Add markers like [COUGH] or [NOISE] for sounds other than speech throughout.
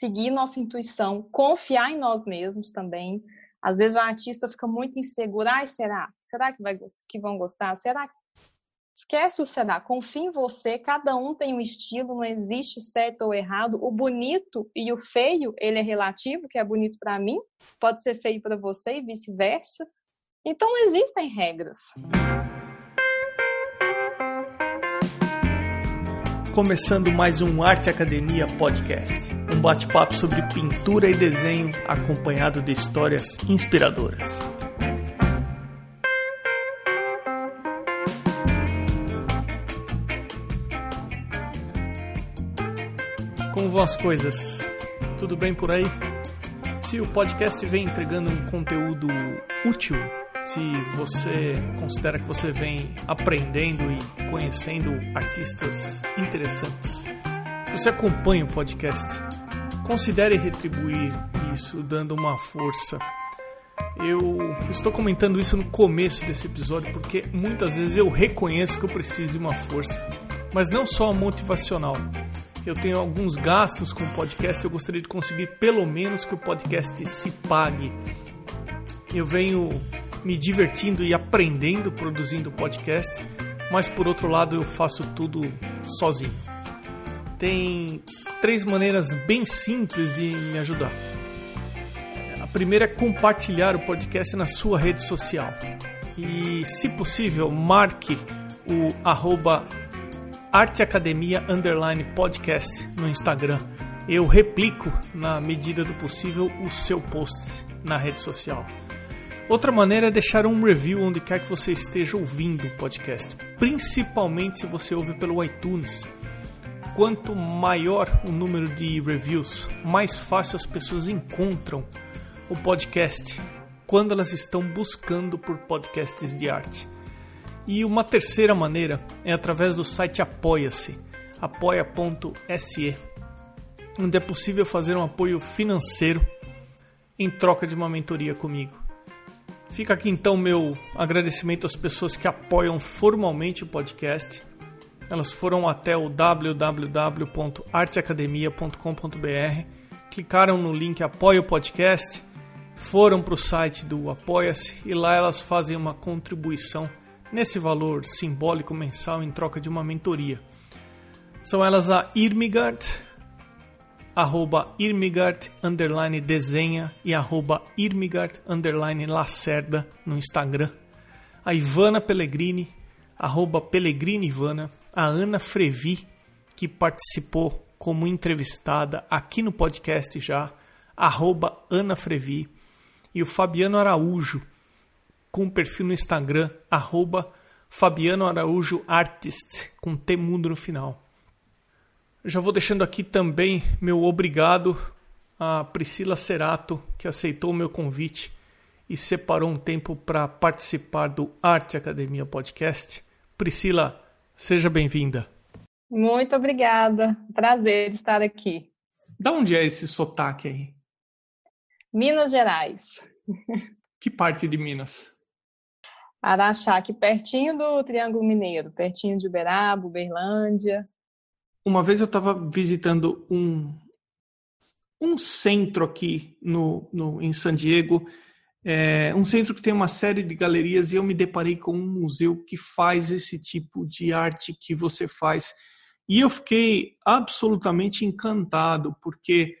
seguir nossa intuição, confiar em nós mesmos também. Às vezes o artista fica muito inseguro. Ai, será? Será que, vai, que vão gostar? Será Esquece o será, confia em você, cada um tem um estilo, não existe certo ou errado. O bonito e o feio, ele é relativo, que é bonito para mim, pode ser feio para você e vice-versa. Então existem regras. Começando mais um Arte Academia Podcast, um bate-papo sobre pintura e desenho acompanhado de histórias inspiradoras. Como vão as coisas? Tudo bem por aí? Se o podcast vem entregando um conteúdo útil, se você considera que você vem aprendendo e conhecendo artistas interessantes, se você acompanha o podcast, considere retribuir isso dando uma força. Eu estou comentando isso no começo desse episódio porque muitas vezes eu reconheço que eu preciso de uma força, mas não só motivacional eu tenho alguns gastos com o podcast, eu gostaria de conseguir pelo menos que o podcast se pague. Eu venho me divertindo e aprendendo produzindo podcast, mas por outro lado eu faço tudo sozinho. Tem três maneiras bem simples de me ajudar. A primeira é compartilhar o podcast na sua rede social. E, se possível, marque o arroba Arte Academia Underline Podcast no Instagram. Eu replico, na medida do possível, o seu post na rede social. Outra maneira é deixar um review onde quer que você esteja ouvindo o podcast, principalmente se você ouve pelo iTunes. Quanto maior o número de reviews, mais fácil as pessoas encontram o podcast quando elas estão buscando por podcasts de arte. E uma terceira maneira é através do site Apoia-se, apoia.se, onde é possível fazer um apoio financeiro em troca de uma mentoria comigo. Fica aqui então meu agradecimento às pessoas que apoiam formalmente o podcast. Elas foram até o www.arteacademia.com.br, clicaram no link Apoia o Podcast, foram para o site do Apoia-se e lá elas fazem uma contribuição nesse valor simbólico mensal em troca de uma mentoria. São elas a Irmigard, arroba Irmigard, underline desenha e arroba Irmigard, underline Lacerda no Instagram. A Ivana Pellegrini, arroba Pellegrini Ivana. A Ana Frevi, que participou como entrevistada aqui no podcast já, arroba Ana Frevi. E o Fabiano Araújo, com perfil no Instagram, arroba Fabiano Araújo Artist, com T mundo no final. Já vou deixando aqui também meu obrigado a Priscila Cerato, que aceitou o meu convite e separou um tempo para participar do Arte Academia Podcast. Priscila, seja bem-vinda. Muito obrigada. Prazer estar aqui. Da onde é esse sotaque aí? Minas Gerais. Que parte de Minas? Araxá, aqui pertinho do Triângulo Mineiro, pertinho de Uberaba, Uberlândia. Uma vez eu estava visitando um, um centro aqui no, no, em San Diego, é, um centro que tem uma série de galerias e eu me deparei com um museu que faz esse tipo de arte que você faz. E eu fiquei absolutamente encantado, porque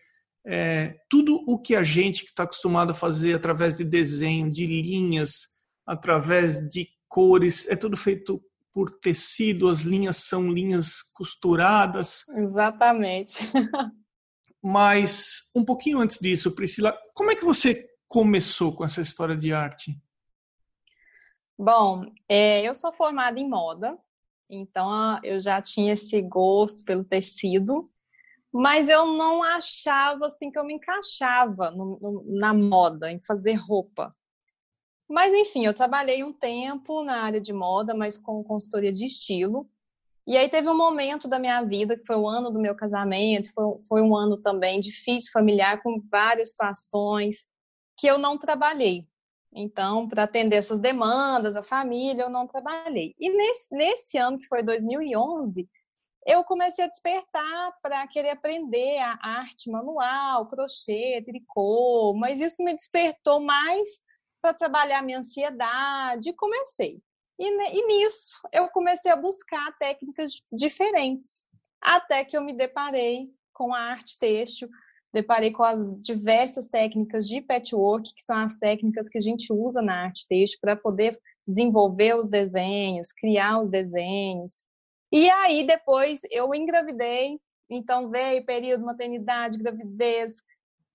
é, tudo o que a gente que está acostumado a fazer através de desenho, de linhas, através de cores, é tudo feito por tecido, as linhas são linhas costuradas. Exatamente. [LAUGHS] Mas um pouquinho antes disso, Priscila, como é que você começou com essa história de arte? Bom, é, eu sou formada em moda, então eu já tinha esse gosto pelo tecido, mas eu não achava assim que eu me encaixava no, no, na moda, em fazer roupa. Mas, enfim, eu trabalhei um tempo na área de moda, mas com consultoria de estilo. E aí teve um momento da minha vida, que foi o ano do meu casamento, foi, foi um ano também difícil, familiar, com várias situações, que eu não trabalhei. Então, para atender essas demandas, a família, eu não trabalhei. E nesse, nesse ano, que foi 2011, eu comecei a despertar para querer aprender a arte manual, crochê, tricô, mas isso me despertou mais para trabalhar minha ansiedade. Comecei. E, e nisso eu comecei a buscar técnicas diferentes, até que eu me deparei com a arte têxtil, deparei com as diversas técnicas de patchwork, que são as técnicas que a gente usa na arte têxtil para poder desenvolver os desenhos, criar os desenhos. E aí depois eu engravidei, então veio período maternidade, gravidez,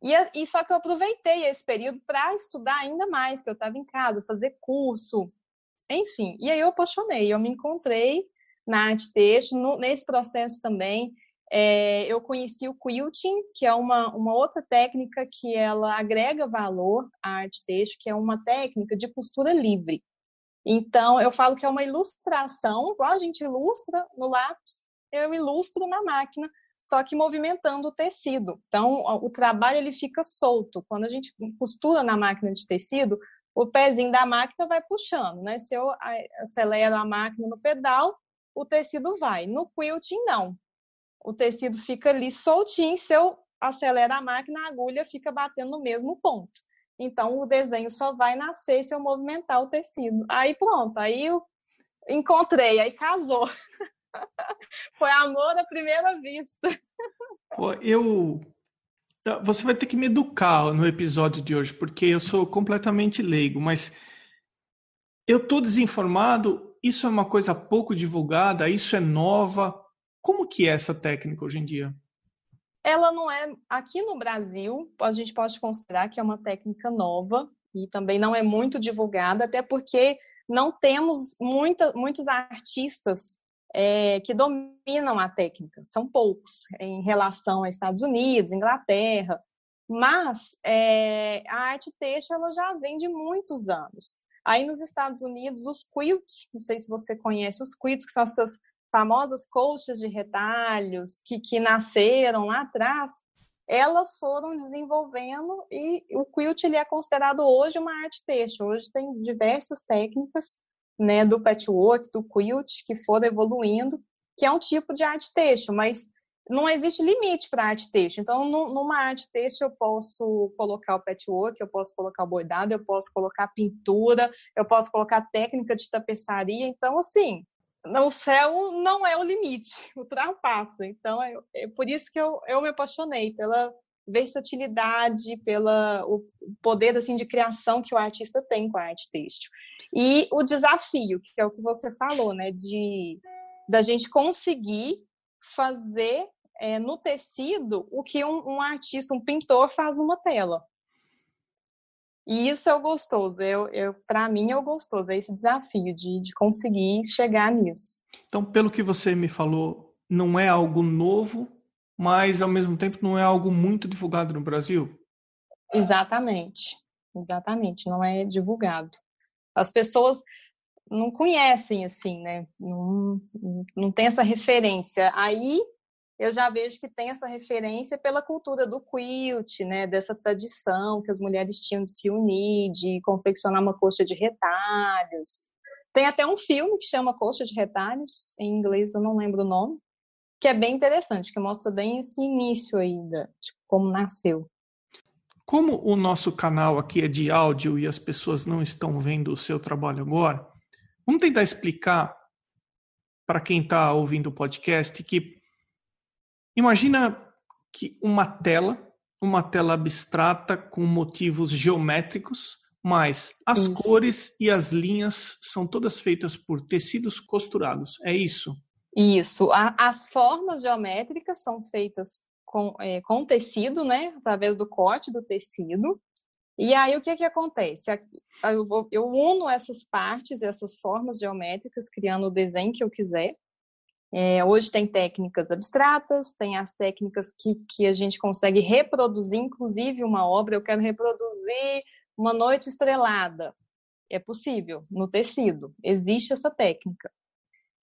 e, e só que eu aproveitei esse período para estudar ainda mais, que eu estava em casa, fazer curso, enfim. E aí eu apaixonei, eu me encontrei na arte têxtil, no, nesse processo também é, eu conheci o quilting, que é uma, uma outra técnica que ela agrega valor à arte têxtil, que é uma técnica de costura livre. Então, eu falo que é uma ilustração, igual a gente ilustra no lápis, eu ilustro na máquina, só que movimentando o tecido. Então, o trabalho ele fica solto. Quando a gente costura na máquina de tecido, o pezinho da máquina vai puxando, né? Se eu acelero a máquina no pedal, o tecido vai. No quilting, não o tecido fica ali soltinho, se eu acelero a máquina, a agulha fica batendo no mesmo ponto. Então, o desenho só vai nascer se eu movimentar o tecido. Aí pronto, aí eu encontrei, aí casou. [LAUGHS] Foi amor à primeira vista. Pô, eu. Você vai ter que me educar no episódio de hoje, porque eu sou completamente leigo, mas eu tô desinformado. Isso é uma coisa pouco divulgada, isso é nova. Como que é essa técnica hoje em dia? Ela não é aqui no Brasil, a gente pode considerar que é uma técnica nova e também não é muito divulgada, até porque não temos muita, muitos artistas é, que dominam a técnica, são poucos em relação aos Estados Unidos, Inglaterra, mas é, a arte têxtil ela já vem de muitos anos. Aí nos Estados Unidos, os quilts, não sei se você conhece os quilts, que são essas famosas colchas de retalhos que, que nasceram lá atrás, elas foram desenvolvendo e o quilt ele é considerado hoje uma arte têxtil. Hoje tem diversas técnicas né, do patchwork, do quilt, que foram evoluindo, que é um tipo de arte têxtil, mas não existe limite para arte têxtil. Então, numa arte têxtil, eu posso colocar o patchwork, eu posso colocar o bordado, eu posso colocar pintura, eu posso colocar técnica de tapeçaria. Então, assim, o céu não é o limite, [LAUGHS] ultrapassa. Então, é, é por isso que eu, eu me apaixonei pela versatilidade, pela o poder assim de criação que o artista tem com a arte têxtil. E o desafio, que é o que você falou, né, de da gente conseguir fazer é, no tecido o que um, um artista, um pintor faz numa tela. E isso é o gostoso. Eu, eu, para mim é o gostoso, é esse desafio de, de conseguir chegar nisso. Então, pelo que você me falou, não é algo novo, mas ao mesmo tempo não é algo muito divulgado no Brasil? Exatamente. Exatamente, não é divulgado. As pessoas não conhecem assim, né? Não, não tem essa referência. Aí eu já vejo que tem essa referência pela cultura do quilt, né, dessa tradição que as mulheres tinham de se unir, de confeccionar uma coxa de retalhos. Tem até um filme que chama Coxa de Retalhos, em inglês eu não lembro o nome, que é bem interessante, que mostra bem esse início aí de como nasceu. Como o nosso canal aqui é de áudio e as pessoas não estão vendo o seu trabalho agora, vamos tentar explicar para quem está ouvindo o podcast que Imagina que uma tela, uma tela abstrata com motivos geométricos, mas as isso. cores e as linhas são todas feitas por tecidos costurados. É isso? Isso. as formas geométricas são feitas com, é, com tecido, né? Através do corte do tecido. E aí o que que acontece? Eu, vou, eu uno essas partes, essas formas geométricas, criando o desenho que eu quiser. É, hoje tem técnicas abstratas, tem as técnicas que, que a gente consegue reproduzir, inclusive uma obra, eu quero reproduzir uma noite estrelada. É possível, no tecido, existe essa técnica.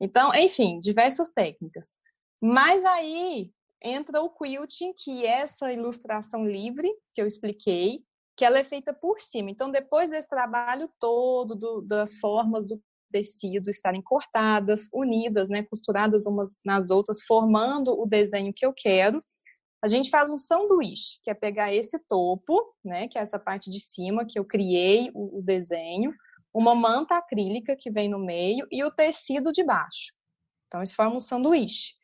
Então, enfim, diversas técnicas. Mas aí entra o quilting, que é essa ilustração livre que eu expliquei, que ela é feita por cima. Então, depois desse trabalho todo do, das formas do tecido estarem cortadas, unidas, né, costuradas umas nas outras, formando o desenho que eu quero. A gente faz um sanduíche, que é pegar esse topo, né, que é essa parte de cima que eu criei o, o desenho, uma manta acrílica que vem no meio e o tecido de baixo. Então, isso forma um sanduíche.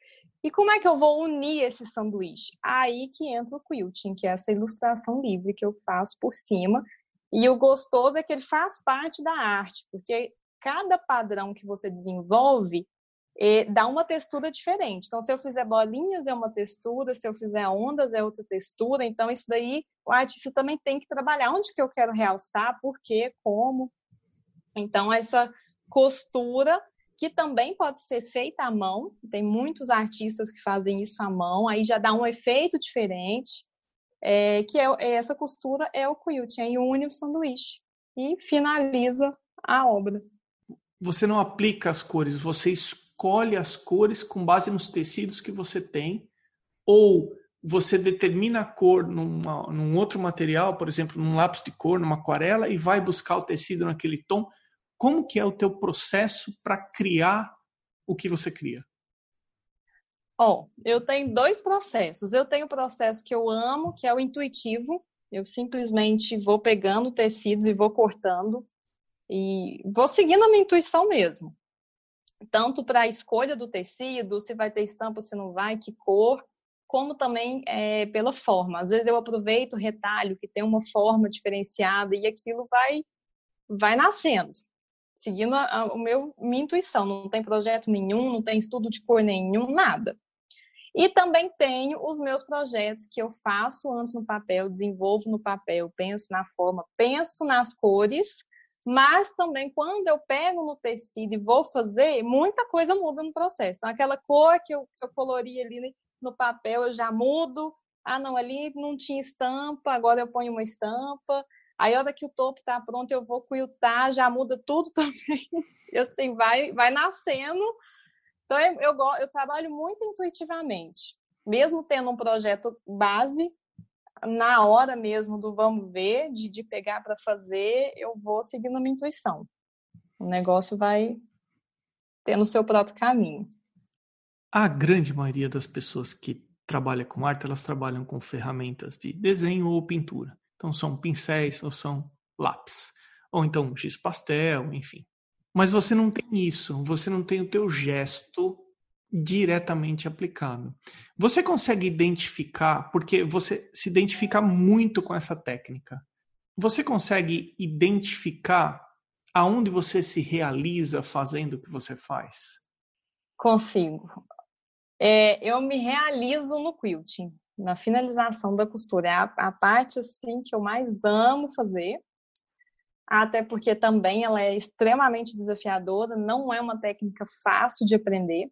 E como é que eu vou unir esse sanduíche? Aí que entra o quilting, que é essa ilustração livre que eu faço por cima. E o gostoso é que ele faz parte da arte, porque cada padrão que você desenvolve eh, dá uma textura diferente. Então, se eu fizer bolinhas, é uma textura, se eu fizer ondas, é outra textura. Então, isso daí o artista também tem que trabalhar. Onde que eu quero realçar, por quê, como. Então, essa costura que também pode ser feita à mão. Tem muitos artistas que fazem isso à mão, aí já dá um efeito diferente. É, que é, é essa costura é o quilt, aí une o sanduíche e finaliza a obra. Você não aplica as cores, você escolhe as cores com base nos tecidos que você tem, ou você determina a cor numa, num outro material, por exemplo, num lápis de cor, numa aquarela, e vai buscar o tecido naquele tom como que é o teu processo para criar o que você cria? Oh, eu tenho dois processos. Eu tenho o processo que eu amo, que é o intuitivo. Eu simplesmente vou pegando tecidos e vou cortando e vou seguindo a minha intuição mesmo. Tanto para a escolha do tecido, se vai ter estampa, se não vai, que cor, como também é, pela forma. Às vezes eu aproveito o retalho que tem uma forma diferenciada e aquilo vai vai nascendo seguindo a, a, o meu, minha intuição. Não tem projeto nenhum, não tem estudo de cor nenhum, nada. E também tenho os meus projetos que eu faço antes no papel, desenvolvo no papel, penso na forma, penso nas cores, mas também quando eu pego no tecido e vou fazer, muita coisa muda no processo. Então, aquela cor que eu, que eu colori ali no papel, eu já mudo. Ah, não, ali não tinha estampa, agora eu ponho uma estampa. Aí, a hora que o topo está pronto, eu vou quiltar, já muda tudo [LAUGHS] também. E assim, vai, vai nascendo. Então, eu, eu, eu trabalho muito intuitivamente. Mesmo tendo um projeto base, na hora mesmo do vamos ver, de, de pegar para fazer, eu vou seguindo a minha intuição. O negócio vai tendo o seu próprio caminho. A grande maioria das pessoas que trabalha com arte, elas trabalham com ferramentas de desenho ou pintura. Então são pincéis ou são lápis. Ou então giz pastel, enfim. Mas você não tem isso, você não tem o teu gesto diretamente aplicado. Você consegue identificar, porque você se identifica muito com essa técnica. Você consegue identificar aonde você se realiza fazendo o que você faz? Consigo. É, eu me realizo no quilting na finalização da costura. É a, a parte assim que eu mais amo fazer, até porque também ela é extremamente desafiadora, não é uma técnica fácil de aprender.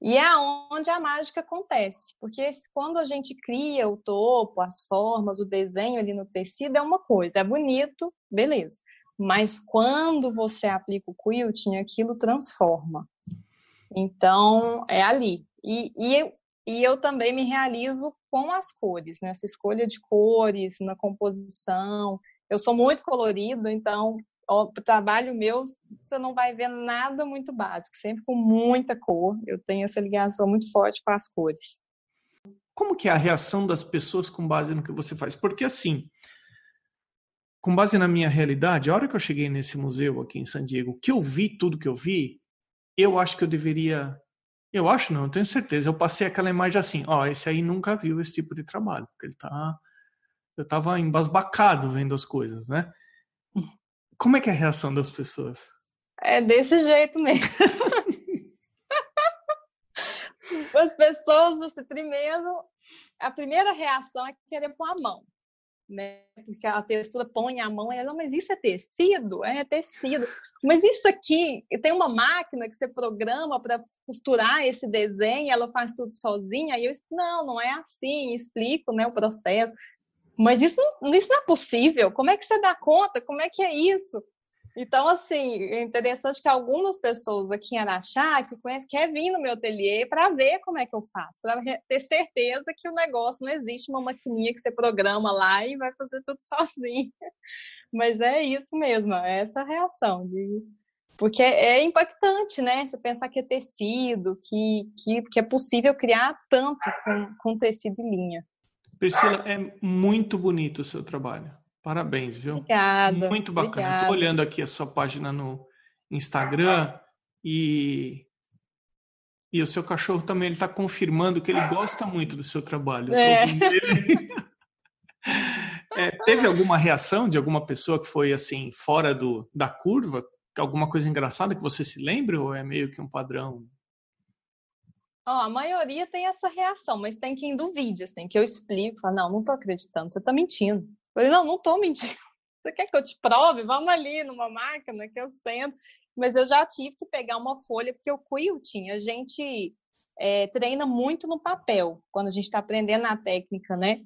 E é onde a mágica acontece, porque quando a gente cria o topo, as formas, o desenho ali no tecido é uma coisa, é bonito, beleza. Mas quando você aplica o quilting, aquilo transforma. Então, é ali. E, e e eu também me realizo com as cores, nessa né? escolha de cores, na composição. Eu sou muito colorida, então o trabalho meu você não vai ver nada muito básico, sempre com muita cor. Eu tenho essa ligação muito forte com as cores. Como que é a reação das pessoas com base no que você faz? Porque assim, com base na minha realidade, a hora que eu cheguei nesse museu aqui em San Diego, que eu vi tudo que eu vi, eu acho que eu deveria eu acho não, eu tenho certeza. Eu passei aquela imagem assim, ó, esse aí nunca viu esse tipo de trabalho, porque ele tá eu tava embasbacado vendo as coisas, né? Como é que é a reação das pessoas? É desse jeito mesmo. [LAUGHS] as pessoas, assim, primeiro, a primeira reação é querer pôr a mão né? Porque a textura põe a mão e ela, mas isso é tecido? É, é tecido. Mas isso aqui, tem uma máquina que você programa para costurar esse desenho, ela faz tudo sozinha. Aí eu não, não é assim, explico, né, o processo. Mas isso, isso não é possível. Como é que você dá conta? Como é que é isso? Então, assim, é interessante que algumas pessoas aqui em Araxá que conhecem, quer vir no meu ateliê para ver como é que eu faço, para ter certeza que o negócio não existe uma maquininha que você programa lá e vai fazer tudo [LAUGHS] sozinho. Mas é isso mesmo, é essa reação de Porque é impactante, né? Você pensar que é tecido, que, que, que é possível criar tanto com, com tecido e linha. Priscila, é muito bonito o seu trabalho. Parabéns, viu? Obrigada. Muito bacana. Estou olhando aqui a sua página no Instagram e e o seu cachorro também ele está confirmando que ele gosta muito do seu trabalho. É. [LAUGHS] é, teve alguma reação de alguma pessoa que foi assim fora do, da curva? Alguma coisa engraçada que você se lembre ou é meio que um padrão? Oh, a maioria tem essa reação, mas tem quem duvide, assim, que eu explico, falo, não, não tô acreditando, você tá mentindo. Eu falei, não, não tô mentindo. [LAUGHS] Você quer que eu te prove? Vamos ali numa máquina que eu sento. Mas eu já tive que pegar uma folha, porque o quilting, a gente é, treina muito no papel, quando a gente está aprendendo a técnica, né?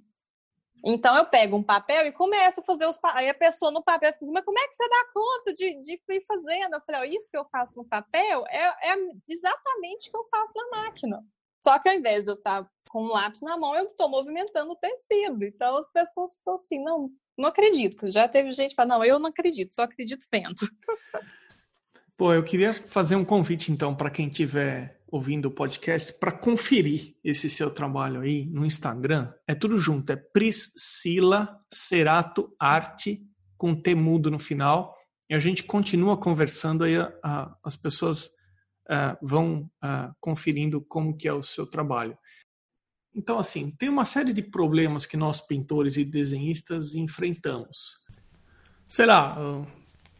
Então eu pego um papel e começo a fazer os aí a pessoa no papel fica assim, mas como é que você dá conta de, de ir fazendo? Eu falei, oh, isso que eu faço no papel é, é exatamente o que eu faço na máquina. Só que ao invés de eu estar com um lápis na mão, eu estou movimentando o tecido. Então as pessoas ficam assim, não, não acredito. Já teve gente que fala, não, eu não acredito, só acredito vendo. Pô, eu queria fazer um convite então para quem estiver ouvindo o podcast para conferir esse seu trabalho aí no Instagram. É tudo junto, é Priscila Cerato Arte com T mudo no final. E a gente continua conversando aí, a, a, as pessoas uh, vão uh, conferindo como que é o seu trabalho. Então, assim, tem uma série de problemas que nós pintores e desenhistas enfrentamos. Sei lá, o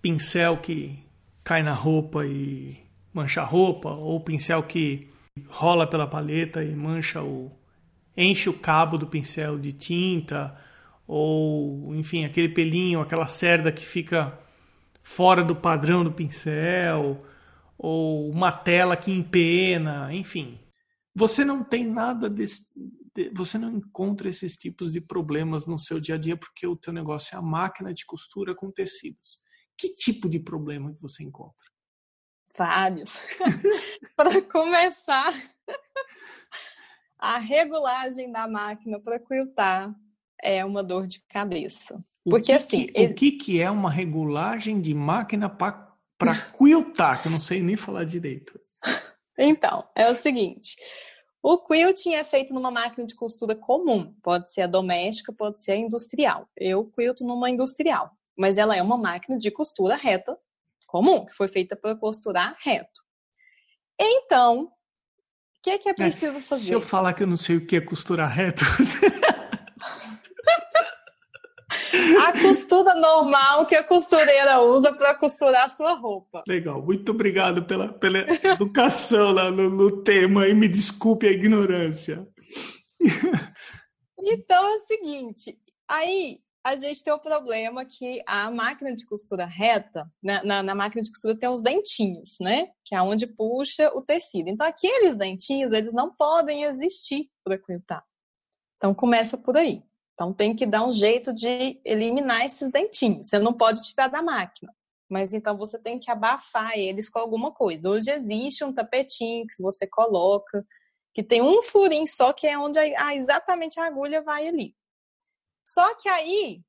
pincel que cai na roupa e mancha a roupa, ou o pincel que rola pela paleta e mancha o enche o cabo do pincel de tinta, ou enfim, aquele pelinho, aquela cerda que fica fora do padrão do pincel, ou uma tela que empena, enfim. Você não tem nada desse, você não encontra esses tipos de problemas no seu dia a dia porque o teu negócio é a máquina de costura com tecidos. Que tipo de problema que você encontra? Vários. [LAUGHS] para começar, [LAUGHS] a regulagem da máquina para quiltar é uma dor de cabeça. O Porque que assim. Que, ele... O que, que é uma regulagem de máquina para quiltar? Que eu não sei nem falar direito. Então, é o seguinte. O quilting é feito numa máquina de costura comum. Pode ser a doméstica, pode ser a industrial. Eu quilto numa industrial. Mas ela é uma máquina de costura reta comum, que foi feita para costurar reto. Então, o que é que é, é preciso é, fazer? Se eu falar que eu não sei o que é costurar reto. [LAUGHS] a costura normal que a costureira usa para costurar a sua roupa. Legal, muito obrigado pela, pela educação lá no, no tema e me desculpe a ignorância. Então é o seguinte, aí a gente tem o problema que a máquina de costura reta, na, né, na, na, máquina de costura tem os dentinhos, né? Que é onde puxa o tecido. Então, aqueles dentinhos, eles não podem existir para quiltar. Então, começa por aí. Então, tem que dar um jeito de eliminar esses dentinhos. Você não pode tirar da máquina. Mas então você tem que abafar eles com alguma coisa. Hoje existe um tapetinho que você coloca, que tem um furinho só, que é onde a, exatamente a agulha vai ali. Só que aí,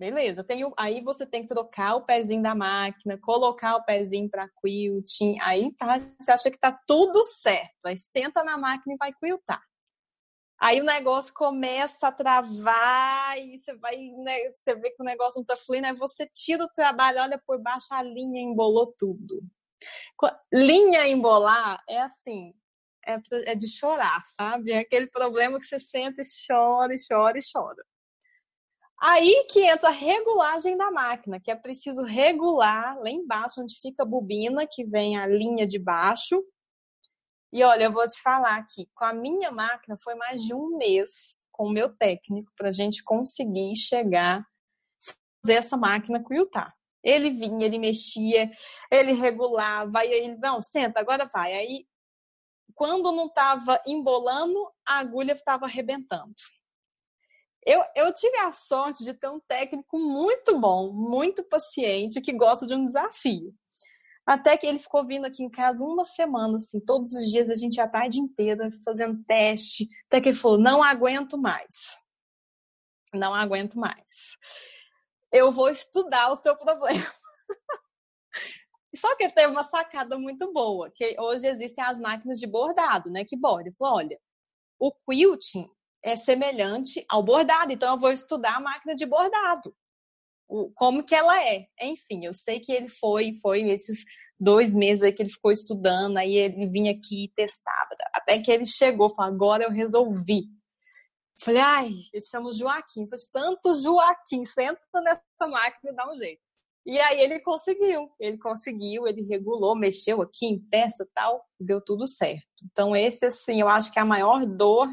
beleza, tem o, aí você tem que trocar o pezinho da máquina, colocar o pezinho para quilting, aí tá, você acha que tá tudo certo. Aí senta na máquina e vai quiltar. Aí o negócio começa a travar e você vai, né, você vê que o negócio não tá fluindo, aí você tira o trabalho, olha por baixo, a linha embolou tudo. Linha embolar é assim, é, é de chorar, sabe? É aquele problema que você senta e chora, e chora e chora. Aí que entra a regulagem da máquina, que é preciso regular lá embaixo, onde fica a bobina, que vem a linha de baixo. E olha, eu vou te falar aqui, com a minha máquina foi mais de um mês com o meu técnico para a gente conseguir chegar fazer essa máquina quiltar. Ele vinha, ele mexia, ele regulava, aí ele, não, senta, agora vai. Aí, quando não estava embolando, a agulha estava arrebentando. Eu, eu tive a sorte de ter um técnico muito bom, muito paciente, que gosta de um desafio. Até que ele ficou vindo aqui em casa uma semana, assim, todos os dias, a gente a tarde inteira fazendo teste. Até que ele falou: não aguento mais. Não aguento mais. Eu vou estudar o seu problema. [LAUGHS] Só que ele teve uma sacada muito boa, que hoje existem as máquinas de bordado, né? Que borda. Ele falou, olha, o quilting é semelhante ao bordado, então eu vou estudar a máquina de bordado. O, como que ela é. Enfim, eu sei que ele foi, foi esses dois meses aí que ele ficou estudando, aí ele vinha aqui e testava. Até que ele chegou, falou, agora eu resolvi. Falei, ai, ele chama o Joaquim. Falei, Santo Joaquim, senta nessa máquina e dá um jeito. E aí ele conseguiu, ele conseguiu, ele regulou, mexeu aqui em peça tal, deu tudo certo. Então, esse, assim, eu acho que é a maior dor.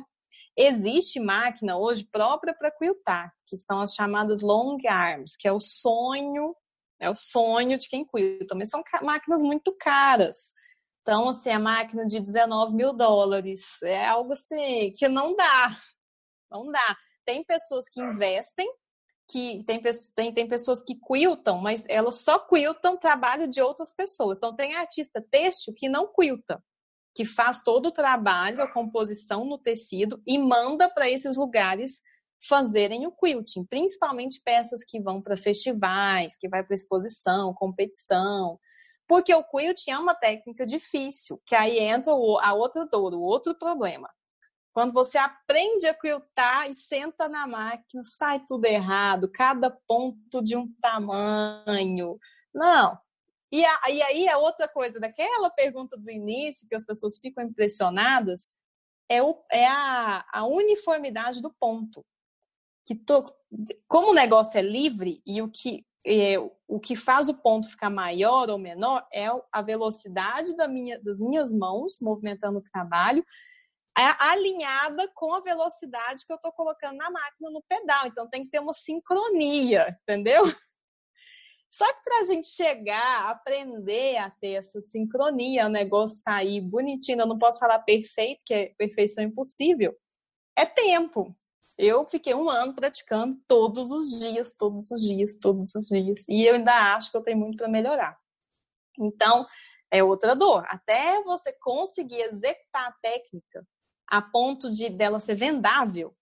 Existe máquina hoje própria para quiltar, que são as chamadas long arms, que é o sonho, é o sonho de quem quilta, mas são máquinas muito caras. Então, assim, a máquina de 19 mil dólares é algo assim que não dá, [LAUGHS] não dá. Tem pessoas que investem que tem, tem, tem pessoas que quiltam, mas elas só quiltam trabalho de outras pessoas. Então, tem artista têxtil que não quilta, que faz todo o trabalho, a composição no tecido e manda para esses lugares fazerem o quilting, principalmente peças que vão para festivais, que vai para exposição, competição. Porque o quilting é uma técnica difícil, que aí entra a outra dor, o outro problema. Quando você aprende a quiltar e senta na máquina, sai tudo errado, cada ponto de um tamanho. Não. E, a, e aí é outra coisa, daquela pergunta do início, que as pessoas ficam impressionadas, é, o, é a, a uniformidade do ponto. Que to, como o negócio é livre e o que, é, o que faz o ponto ficar maior ou menor é a velocidade da minha, das minhas mãos movimentando o trabalho alinhada com a velocidade que eu estou colocando na máquina no pedal. Então tem que ter uma sincronia, entendeu? Só que para a gente chegar, aprender a ter essa sincronia, o negócio sair bonitinho, eu não posso falar perfeito, que é perfeição impossível, é tempo. Eu fiquei um ano praticando todos os dias, todos os dias, todos os dias. E eu ainda acho que eu tenho muito para melhorar. Então, é outra dor. Até você conseguir executar a técnica, a ponto de dela ser vendável,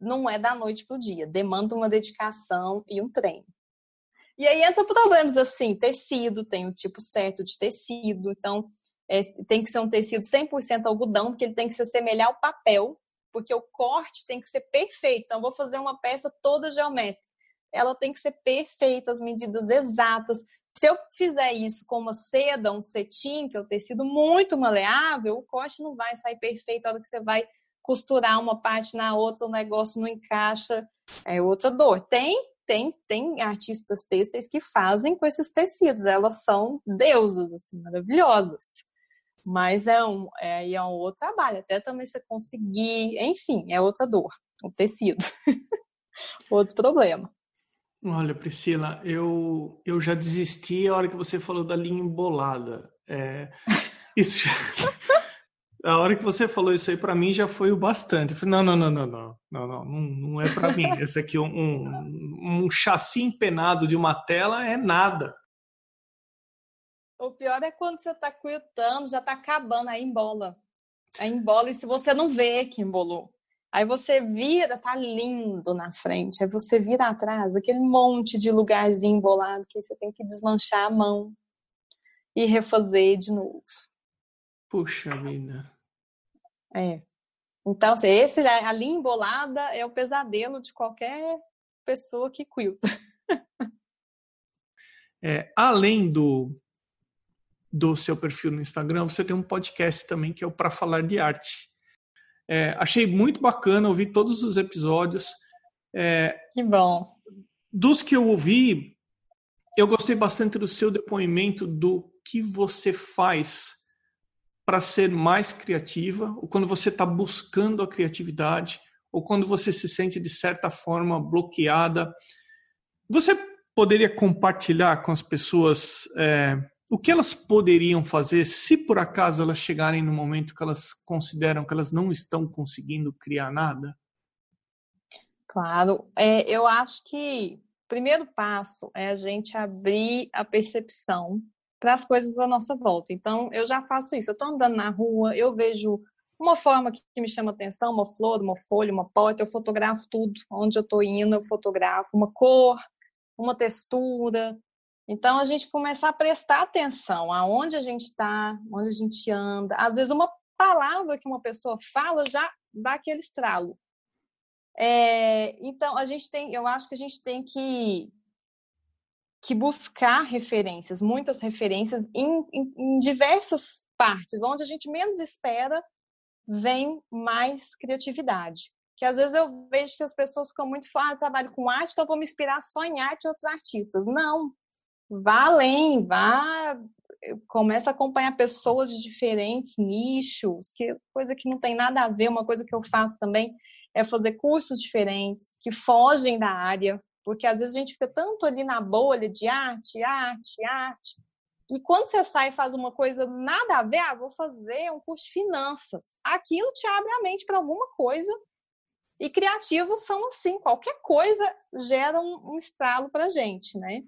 não é da noite para o dia. Demanda uma dedicação e um treino. E aí entra problemas assim, tecido, tem o tipo certo de tecido, então é, tem que ser um tecido 100% algodão, porque ele tem que se assemelhar ao papel, porque o corte tem que ser perfeito. Então, vou fazer uma peça toda geométrica. Ela tem que ser perfeita, as medidas exatas. Se eu fizer isso com uma seda, um cetim, que é um tecido muito maleável, o corte não vai sair perfeito. A hora que você vai costurar uma parte na outra, o negócio não encaixa, é outra dor. Tem, tem, tem artistas têxteis que fazem com esses tecidos, elas são deusas, assim, maravilhosas. Mas é um, é, é um outro trabalho, até também você conseguir, enfim, é outra dor, o tecido. [LAUGHS] outro problema. Olha, Priscila, eu, eu já desisti a hora que você falou da linha embolada. É, isso a hora que você falou isso aí para mim já foi o bastante. Eu falei, não, não, não, não, não, não, não, não, é para mim. Esse aqui um, um, um chassi empenado de uma tela é nada. O pior é quando você está quiltando, já está acabando, aí embola. Aí embola e se você não vê que embolou. Aí você vira, tá lindo na frente. Aí você vira atrás, aquele monte de lugarzinho embolado que você tem que deslanchar a mão e refazer de novo. Puxa vida. É. Então, assim, esse a linha embolada é o pesadelo de qualquer pessoa que quilta. É, além do do seu perfil no Instagram, você tem um podcast também que é o para falar de arte. É, achei muito bacana ouvir todos os episódios. É, que bom. Dos que eu ouvi, eu gostei bastante do seu depoimento do que você faz para ser mais criativa, ou quando você está buscando a criatividade, ou quando você se sente de certa forma bloqueada. Você poderia compartilhar com as pessoas é, o que elas poderiam fazer se por acaso elas chegarem no momento que elas consideram que elas não estão conseguindo criar nada? Claro, é, eu acho que o primeiro passo é a gente abrir a percepção para as coisas à nossa volta. Então, eu já faço isso. Eu estou andando na rua, eu vejo uma forma que me chama atenção, uma flor, uma folha, uma porta, eu fotografo tudo. Onde eu estou indo, eu fotografo uma cor, uma textura, Então, a gente começar a prestar atenção aonde a gente está, onde a gente anda. Às vezes, uma palavra que uma pessoa fala já dá aquele estralo. É, então, a gente tem, eu acho que a gente tem que, que buscar referências, muitas referências em, em, em diversas partes, onde a gente menos espera, vem mais criatividade. Que às vezes eu vejo que as pessoas ficam muito faladas, ah, trabalho com arte, então vou me inspirar só em arte e outros artistas. Não, vá além, vá começa a acompanhar pessoas de diferentes nichos, que coisa que não tem nada a ver, uma coisa que eu faço também é fazer cursos diferentes, que fogem da área, porque às vezes a gente fica tanto ali na bolha de arte, arte, arte, e quando você sai e faz uma coisa nada a ver, ah, vou fazer um curso de finanças, aquilo te abre a mente para alguma coisa, e criativos são assim, qualquer coisa gera um, um estralo para gente, né?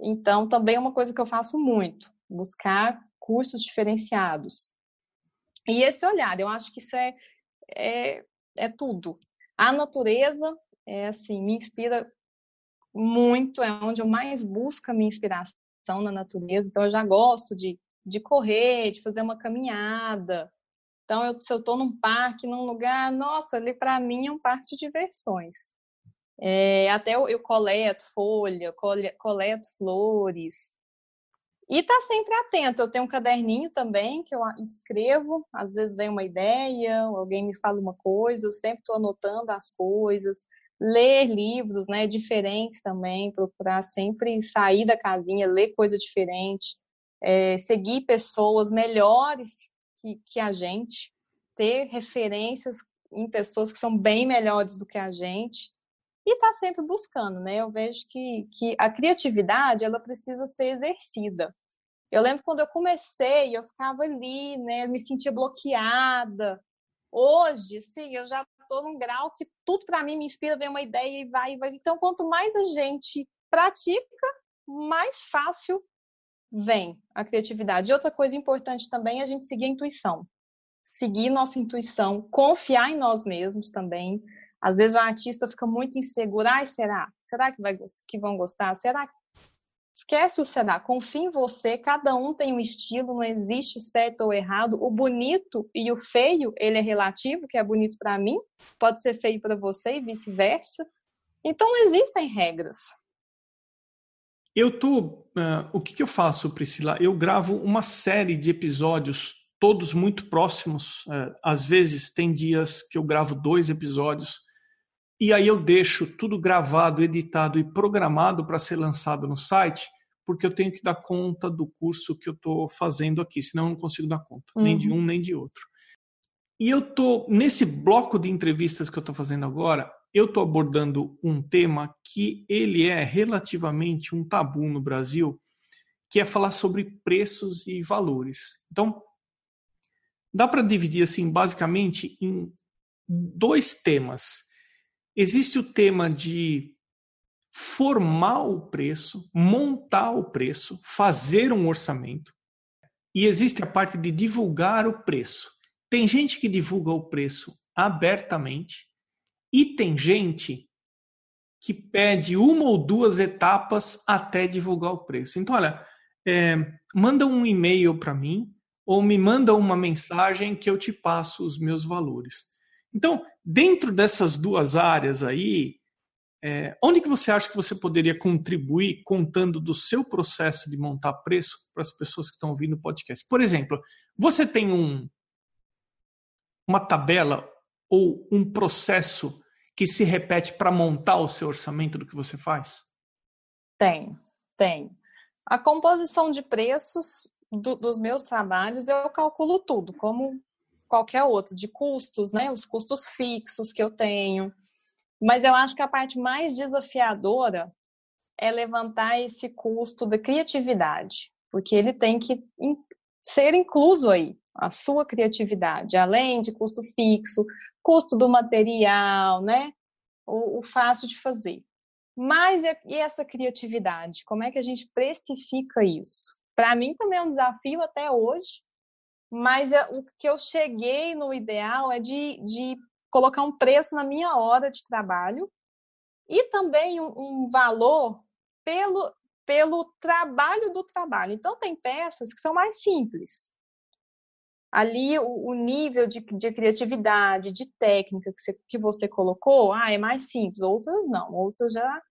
Então, também é uma coisa que eu faço muito, buscar cursos diferenciados. E esse olhar, eu acho que isso é, é, é tudo. A natureza, é assim, me inspira muito, é onde eu mais busco a minha inspiração na natureza. Então, eu já gosto de, de correr, de fazer uma caminhada. Então, eu, se eu estou num parque, num lugar, nossa, ali para mim é um parque de diversões. É, até eu, eu, coleto folha, coleto flores. E tá sempre atento. Eu tenho um caderninho também que eu escrevo. Às vezes vem uma ideia, alguém me fala uma coisa, eu sempre estou anotando as coisas. Ler livros, né, diferentes também, procurar sempre sair da casinha, ler coisa diferente, é, seguir pessoas melhores que, que a gente, ter referências em pessoas que são bem melhores do que a gente e está sempre buscando, né? Eu vejo que, que a criatividade ela precisa ser exercida. Eu lembro quando eu comecei, eu ficava ali, né? Me sentia bloqueada. Hoje, sim, eu já estou num grau que tudo para mim me inspira, vem uma ideia e vai, e vai. Então, quanto mais a gente pratica, mais fácil vem a criatividade. E outra coisa importante também é a gente seguir a intuição. Seguir nossa intuição, confiar em nós mesmos também, às vezes o artista fica muito inseguro. Ai, será? Será que, vai, que vão gostar? Será? Esquece o será. Confia em você. Cada um tem um estilo. Não existe certo ou errado. O bonito e o feio, ele é relativo. que é bonito para mim, pode ser feio para você e vice-versa. Então, existem regras. Eu tô. Uh, o que, que eu faço, Priscila? Eu gravo uma série de episódios todos muito próximos. Uh, às vezes tem dias que eu gravo dois episódios. E aí eu deixo tudo gravado, editado e programado para ser lançado no site, porque eu tenho que dar conta do curso que eu estou fazendo aqui, senão eu não consigo dar conta, uhum. nem de uhum. um nem de outro. E eu tô nesse bloco de entrevistas que eu estou fazendo agora, eu estou abordando um tema que ele é relativamente um tabu no Brasil, que é falar sobre preços e valores. Então, dá para dividir assim basicamente em dois temas Existe o tema de formar o preço, montar o preço, fazer um orçamento. E existe a parte de divulgar o preço. Tem gente que divulga o preço abertamente e tem gente que pede uma ou duas etapas até divulgar o preço. Então, olha, é, manda um e-mail para mim ou me manda uma mensagem que eu te passo os meus valores. Então, dentro dessas duas áreas aí, é, onde que você acha que você poderia contribuir contando do seu processo de montar preço para as pessoas que estão ouvindo o podcast? Por exemplo, você tem um, uma tabela ou um processo que se repete para montar o seu orçamento do que você faz? Tem, tem. A composição de preços do, dos meus trabalhos eu calculo tudo, como qualquer outro, de custos, né? Os custos fixos que eu tenho. Mas eu acho que a parte mais desafiadora é levantar esse custo da criatividade, porque ele tem que ser incluso aí, a sua criatividade, além de custo fixo, custo do material, né? O, o fácil de fazer. Mas e essa criatividade? Como é que a gente precifica isso? Para mim também é um desafio até hoje, mas é, o que eu cheguei no ideal é de, de colocar um preço na minha hora de trabalho e também um, um valor pelo, pelo trabalho do trabalho. Então, tem peças que são mais simples. Ali, o, o nível de, de, criatividade, de técnica que você, que você colocou, ah, é mais simples. Outras não. Outras já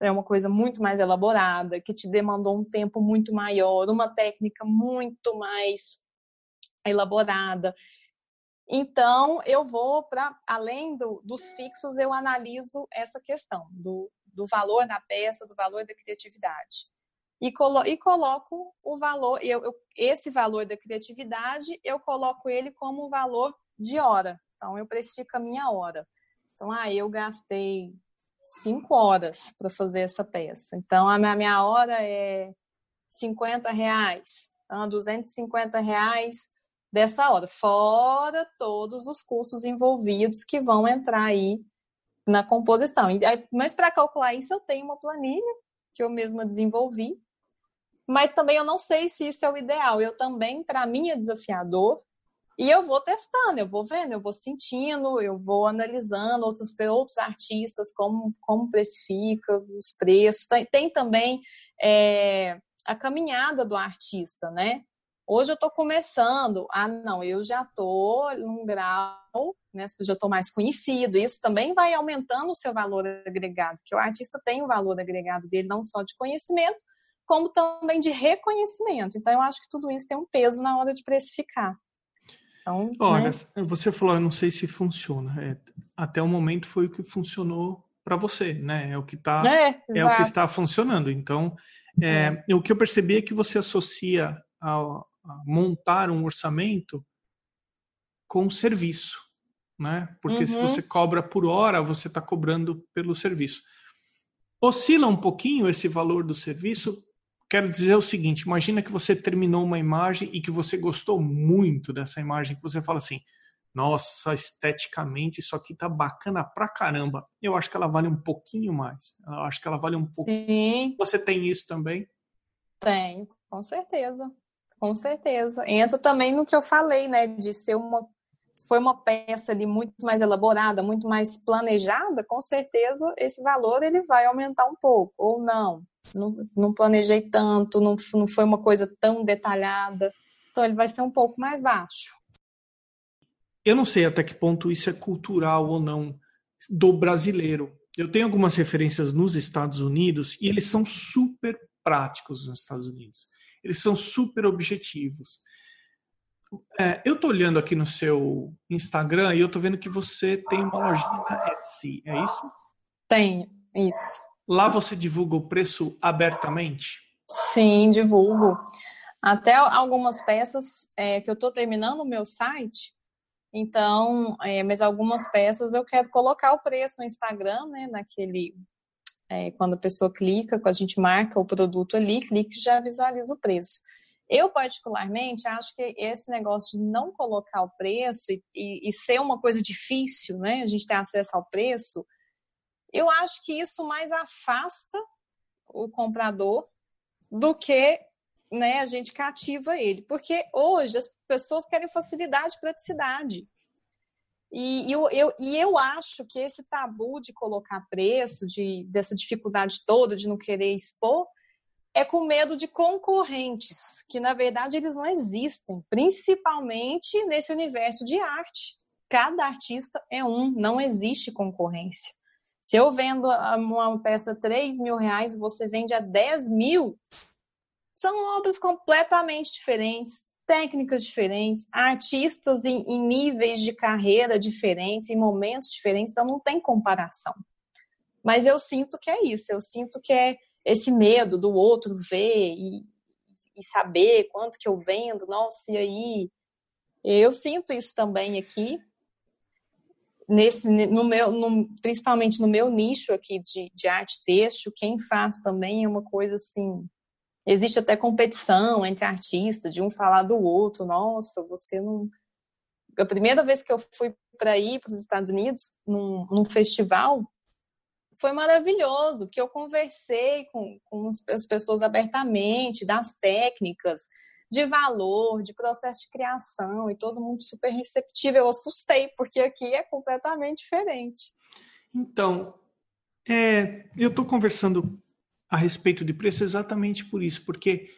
é uma coisa muito mais elaborada, que te demandou um tempo muito maior, uma técnica muito mais elaborada. Então, eu vou para, além do, dos fixos, eu analiso essa questão do, do valor da peça, do valor da criatividade. E, colo e coloco o valor, eu, eu, esse valor da criatividade, eu coloco ele como valor de hora. Então, eu precifico a minha hora. Então, ah, eu gastei cinco horas para fazer essa peça. Então, a minha, minha hora é 50 reais. Então, 250 reais dessa hora, fora todos os custos envolvidos que vão entrar aí na composição. Mas para calcular isso, eu tenho uma planilha que eu mesma desenvolvi, mas também eu não sei se isso é o ideal. Eu também, para mim, é desafiador, e eu vou testando, eu vou vendo, eu vou sentindo, eu vou analisando outros, outros artistas, como, como precifica, os preços. Tem, tem também é, a caminhada do artista, né? Hoje eu estou começando, ah, não, eu já estou num grau, né, já estou mais conhecido. Isso também vai aumentando o seu valor agregado, que o artista tem o valor agregado dele, não só de conhecimento, como também de reconhecimento. Então, eu acho que tudo isso tem um peso na hora de precificar. Então, Olha, né? você falou, eu não sei se funciona. É, até o momento foi o que funcionou para você, né? É o que está é, é, o que está funcionando. Então, é, é. o que eu percebi é que você associa ao, montar um orçamento com serviço, né? Porque uhum. se você cobra por hora, você está cobrando pelo serviço. Oscila um pouquinho esse valor do serviço. Quero dizer o seguinte: imagina que você terminou uma imagem e que você gostou muito dessa imagem, que você fala assim, nossa, esteticamente isso aqui tá bacana pra caramba. Eu acho que ela vale um pouquinho mais. Eu acho que ela vale um pouquinho. Sim. Você tem isso também? Tenho, com certeza. Com certeza. Entra também no que eu falei, né? De ser uma. Se foi uma peça ali muito mais elaborada, muito mais planejada, com certeza esse valor ele vai aumentar um pouco. Ou não. Não, não planejei tanto, não, não foi uma coisa tão detalhada. Então ele vai ser um pouco mais baixo. Eu não sei até que ponto isso é cultural ou não do brasileiro. Eu tenho algumas referências nos Estados Unidos e eles são super práticos nos Estados Unidos eles são super objetivos. É, eu estou olhando aqui no seu Instagram e eu estou vendo que você tem uma lojinha na Etsy, é isso? Tem, isso. Lá você divulga o preço abertamente? Sim, divulgo. Até algumas peças é, que eu estou terminando o meu site, então, é, mas algumas peças eu quero colocar o preço no Instagram, né, naquele é, quando a pessoa clica, a gente marca o produto ali, clique já visualiza o preço. Eu, particularmente, acho que esse negócio de não colocar o preço e, e, e, ser uma coisa difícil, né? A gente ter acesso ao preço, eu acho que isso mais afasta o comprador do que né, a gente cativa ele. Porque hoje as pessoas querem facilidade e praticidade. E eu, eu, e eu acho que esse tabu de colocar preço, de, dessa dificuldade toda de não querer expor, é com medo de concorrentes, que na verdade eles não existem, principalmente nesse universo de arte. Cada artista é um, não existe concorrência. Se eu vendo uma peça 3 mil reais, você vende a 10 mil, são obras completamente diferentes, técnicas diferentes, artistas em, em, níveis de carreira diferentes, em momentos diferentes, então não tem comparação. Mas eu sinto que é isso, eu sinto que é esse medo do outro ver e, e saber quanto que eu vendo, nossa, e aí? Eu sinto isso também aqui, nesse, no meu, no, principalmente no meu nicho aqui de, de arte texto, quem faz também é uma coisa assim Existe até competição entre artistas, de um falar do outro. Nossa, você não. A primeira vez que eu fui para ir para os Estados Unidos, num, num, festival, foi maravilhoso, porque eu conversei com, com as pessoas abertamente das técnicas, de valor, de processo de criação, e todo mundo super receptivo. Eu assustei, porque aqui é completamente diferente. Então, é, eu estou conversando a respeito de preço exatamente por isso, porque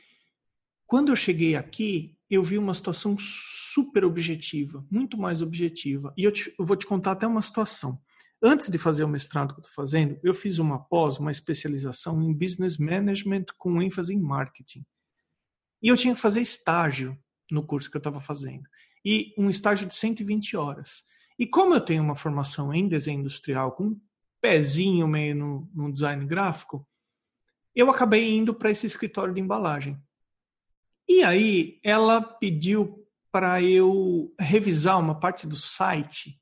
quando eu cheguei aqui, eu vi uma situação super objetiva, muito mais objetiva. E eu, te, eu vou te contar até uma situação. Antes de fazer o mestrado que eu estou fazendo, eu fiz uma pós, uma especialização em business management com ênfase em marketing. E eu tinha que fazer estágio no curso que eu estava fazendo. E um estágio de 120 horas. E como eu tenho uma formação em desenho industrial, com um pezinho meio no, no design gráfico, eu acabei indo para esse escritório de embalagem. E aí ela pediu para eu revisar uma parte do site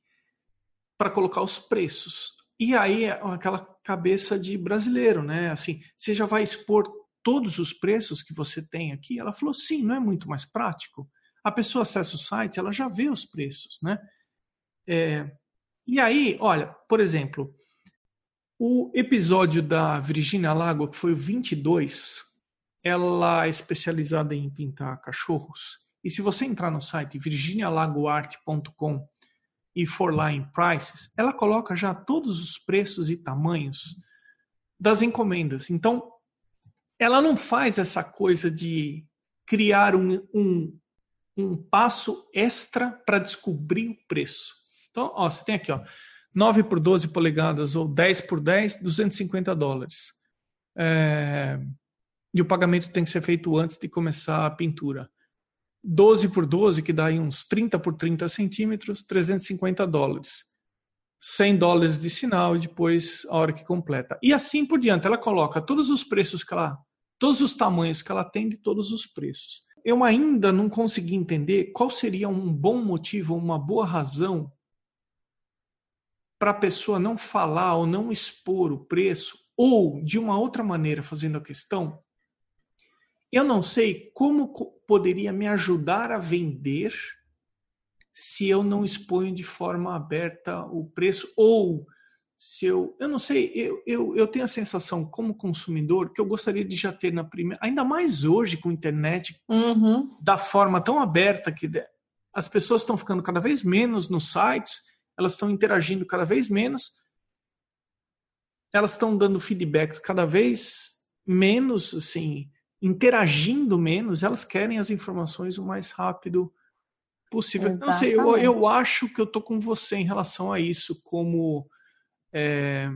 para colocar os preços. E aí aquela cabeça de brasileiro, né? Assim, você já vai expor todos os preços que você tem aqui? Ela falou: sim, não é muito mais prático. A pessoa acessa o site, ela já vê os preços, né? É, e aí, olha, por exemplo, o episódio da Virginia Lago, que foi o 22, ela é especializada em pintar cachorros. E se você entrar no site virginialagoart.com e for lá em prices, ela coloca já todos os preços e tamanhos das encomendas. Então, ela não faz essa coisa de criar um, um, um passo extra para descobrir o preço. Então, ó, você tem aqui, ó, 9 por 12 polegadas ou 10 por 10, 250 dólares. É, e o pagamento tem que ser feito antes de começar a pintura. 12 por 12, que dá aí uns 30 por 30 centímetros, 350 dólares. 100 dólares de sinal e depois a hora que completa. E assim por diante, ela coloca todos os preços que ela, todos os tamanhos que ela tem de todos os preços. Eu ainda não consegui entender qual seria um bom motivo, uma boa razão para a pessoa não falar ou não expor o preço, ou de uma outra maneira, fazendo a questão, eu não sei como poderia me ajudar a vender se eu não exponho de forma aberta o preço ou se eu, eu não sei, eu, eu, eu tenho a sensação como consumidor que eu gostaria de já ter na primeira, ainda mais hoje com a internet, uhum. da forma tão aberta que as pessoas estão ficando cada vez menos nos sites, elas estão interagindo cada vez menos, elas estão dando feedbacks cada vez menos, assim, interagindo menos, elas querem as informações o mais rápido possível. Exatamente. Não sei, eu, eu acho que eu tô com você em relação a isso, como. É...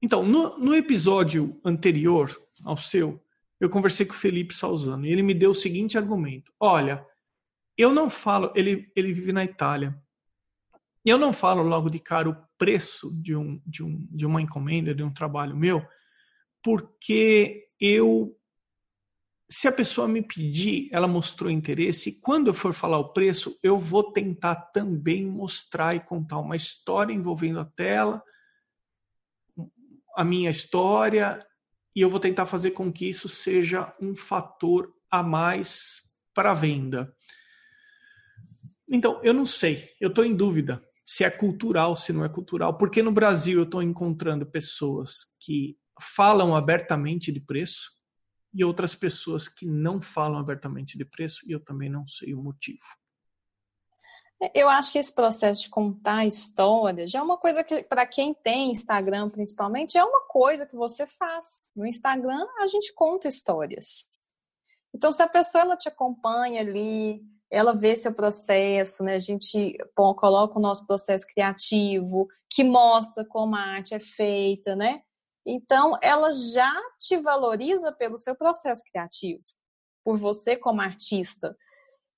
Então, no, no episódio anterior ao seu, eu conversei com o Felipe Salzano e ele me deu o seguinte argumento: olha, eu não falo, ele, ele vive na Itália, e eu não falo logo de cara o preço de, um, de, um, de uma encomenda, de um trabalho meu, porque eu se a pessoa me pedir, ela mostrou interesse, e quando eu for falar o preço, eu vou tentar também mostrar e contar uma história envolvendo a tela, a minha história, e eu vou tentar fazer com que isso seja um fator a mais para a venda. Então, eu não sei, eu estou em dúvida se é cultural, se não é cultural, porque no Brasil eu estou encontrando pessoas que falam abertamente de preço, e outras pessoas que não falam abertamente de preço e eu também não sei o motivo. Eu acho que esse processo de contar história já é uma coisa que, para quem tem Instagram principalmente, é uma coisa que você faz. No Instagram, a gente conta histórias. Então, se a pessoa ela te acompanha ali, ela vê seu processo, né? A gente coloca o nosso processo criativo, que mostra como a arte é feita, né? Então, ela já te valoriza pelo seu processo criativo, por você como artista.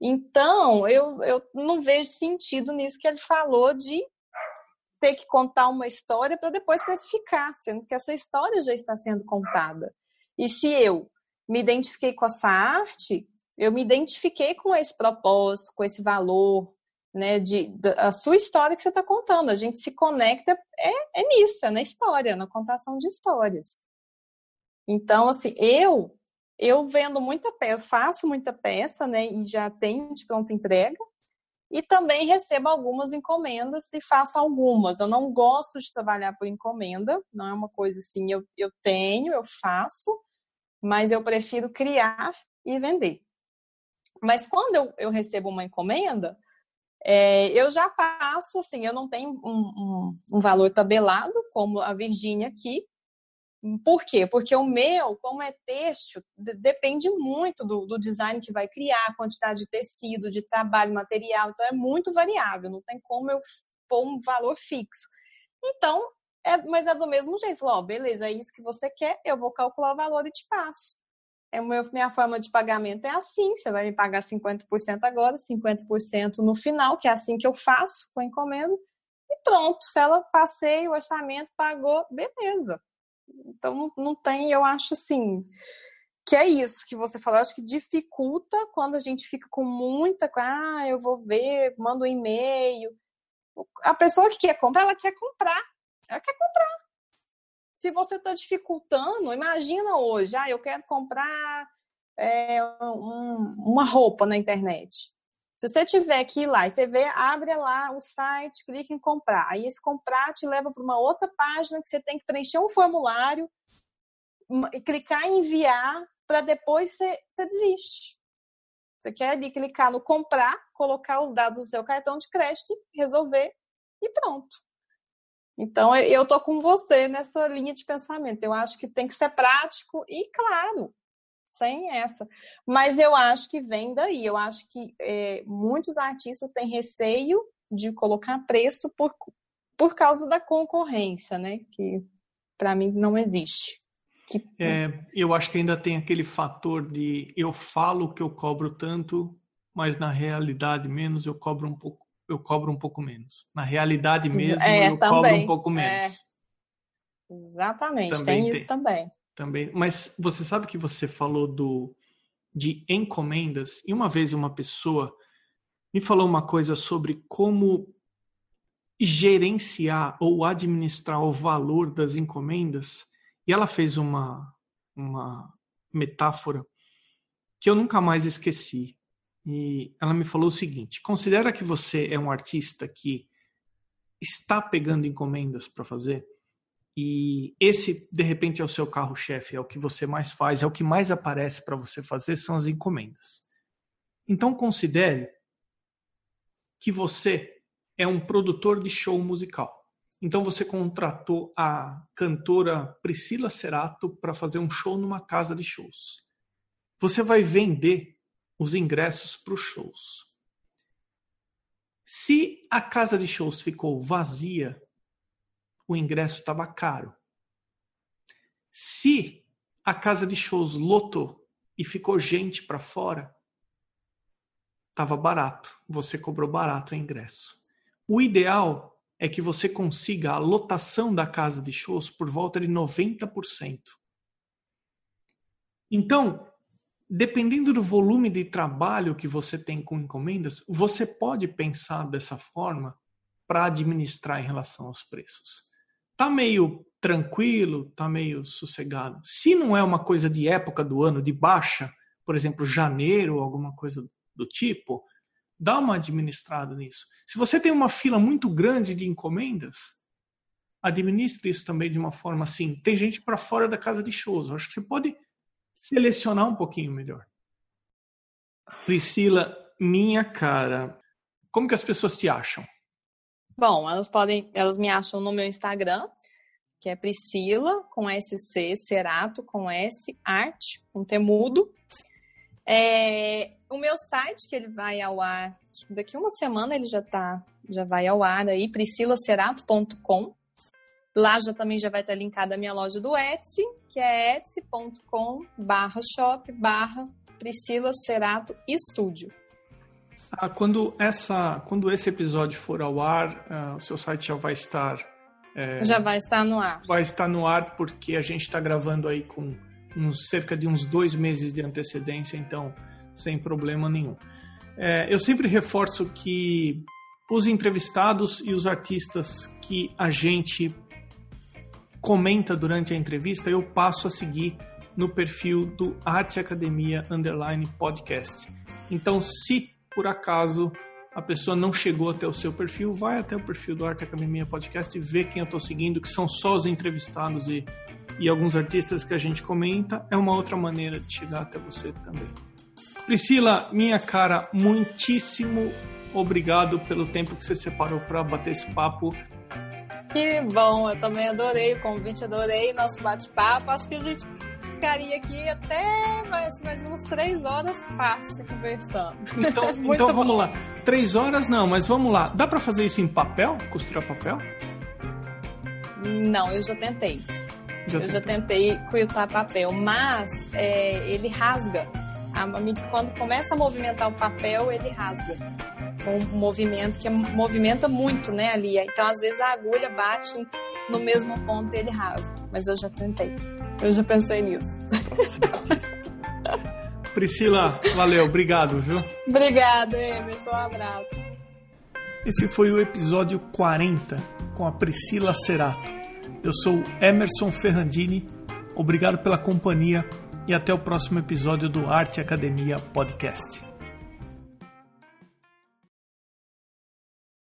Então, eu, eu não vejo sentido nisso que ele falou de ter que contar uma história para depois classificar, sendo que essa história já está sendo contada. E se eu me identifiquei com a sua arte, eu me identifiquei com esse propósito, com esse valor, né, de, a sua história que você está contando. A gente se conecta é, é nisso, é na história, na contação de histórias. Então, assim, eu eu vendo muita peça, faço muita peça, né, e já tenho de pronta entrega, e também recebo algumas encomendas e faço algumas. Eu não gosto de trabalhar por encomenda, não é uma coisa assim, eu, eu tenho, eu faço, mas eu prefiro criar e vender. Mas quando eu, eu recebo uma encomenda, é, eu já passo, assim, eu não tenho um, um, um valor tabelado, como a Virgínia aqui, Por quê? Porque o meu, como é têxtil, depende muito do, do, design que vai criar, quantidade de tecido, de trabalho, material. Então é muito variável, não tem como eu pôr um valor fixo. Então, é, mas é do mesmo jeito. Ó, beleza, é isso que você quer, eu vou calcular o valor e te passo. É meu, minha forma de pagamento é assim, você vai me pagar 50% agora, 50% no final, que é assim que eu faço com a encomenda. E pronto, se ela passei o orçamento, pagou, beleza então não tem, eu acho assim, que é isso que você falou, eu acho que dificulta quando a gente fica com muita, ah, eu vou ver, mando um e-mail. A pessoa que quer comprar, ela quer comprar. Ela quer comprar. Se você está dificultando, imagina hoje, ah, eu quero comprar é, um, uma roupa na internet. Se você tiver que ir lá e você vê, abre lá o site, clica em comprar. Aí esse comprar te leva para uma outra página que você tem que preencher um formulário clicar em enviar para depois você, você desiste. Você quer ali clicar no comprar, colocar os dados do seu cartão de crédito, resolver e pronto. Então eu tô com você nessa linha de pensamento. Eu acho que tem que ser prático e claro, sem essa. Mas eu acho que vem daí. Eu acho que é, muitos artistas têm receio de colocar preço por, por causa da concorrência, né? Que para mim não existe. Que... É, eu acho que ainda tem aquele fator de eu falo que eu cobro tanto, mas na realidade menos eu cobro um pouco, eu cobro um pouco menos. Na realidade mesmo é, eu também. cobro um pouco menos. É. Exatamente, também tem isso também também. Mas você sabe que você falou do de encomendas e uma vez uma pessoa me falou uma coisa sobre como gerenciar ou administrar o valor das encomendas e ela fez uma uma metáfora que eu nunca mais esqueci. E ela me falou o seguinte: considera que você é um artista que está pegando encomendas para fazer e esse, de repente, é o seu carro-chefe, é o que você mais faz, é o que mais aparece para você fazer, são as encomendas. Então, considere que você é um produtor de show musical. Então, você contratou a cantora Priscila Cerato para fazer um show numa casa de shows. Você vai vender os ingressos para os shows. Se a casa de shows ficou vazia o ingresso estava caro. Se a casa de shows lotou e ficou gente para fora, estava barato. Você cobrou barato o ingresso. O ideal é que você consiga a lotação da casa de shows por volta de 90%. Então, dependendo do volume de trabalho que você tem com encomendas, você pode pensar dessa forma para administrar em relação aos preços tá meio tranquilo, tá meio sossegado. Se não é uma coisa de época do ano, de baixa, por exemplo, janeiro alguma coisa do tipo, dá uma administrada nisso. Se você tem uma fila muito grande de encomendas, administre isso também de uma forma assim. Tem gente para fora da casa de shows. Eu acho que você pode selecionar um pouquinho melhor. Priscila, minha cara, como que as pessoas te acham? Bom, elas podem, elas me acham no meu Instagram, que é Priscila com SC, Cerato com S, Arte, com temudo. É, o meu site, que ele vai ao ar, daqui uma semana ele já tá, já vai ao ar aí, priscilacerato.com. Lá já também já vai estar linkada a minha loja do Etsy, que é etsy.com barra shop barra Priscila Cerato Estúdio. Ah, quando, essa, quando esse episódio for ao ar, uh, o seu site já vai estar. É, já vai estar no ar. Vai estar no ar porque a gente está gravando aí com uns, cerca de uns dois meses de antecedência, então sem problema nenhum. É, eu sempre reforço que os entrevistados e os artistas que a gente comenta durante a entrevista, eu passo a seguir no perfil do Arte Academia Underline Podcast. Então, se por acaso a pessoa não chegou até o seu perfil, vai até o perfil do Arte Academia Podcast e vê quem eu estou seguindo, que são só os entrevistados e, e alguns artistas que a gente comenta. É uma outra maneira de chegar até você também. Priscila, minha cara, muitíssimo obrigado pelo tempo que você separou para bater esse papo. Que bom, eu também adorei o convite, adorei nosso bate-papo. Acho que a gente ficaria aqui até mais, mais umas três horas fácil conversando. Então, [LAUGHS] então vamos lá. Três horas não, mas vamos lá. Dá para fazer isso em papel? Costurar papel? Não, eu já tentei. Já eu já tentei quiltar papel, mas é, ele rasga. Quando começa a movimentar o papel, ele rasga. Com um movimento que movimenta muito, né, ali. Então, às vezes, a agulha bate no mesmo ponto e ele rasga. Mas eu já tentei. Eu já pensei nisso. [LAUGHS] Priscila, valeu, obrigado, viu? Obrigada, Emerson, um abraço. Esse foi o episódio 40 com a Priscila Cerato. Eu sou Emerson Ferrandini, obrigado pela companhia e até o próximo episódio do Arte Academia Podcast.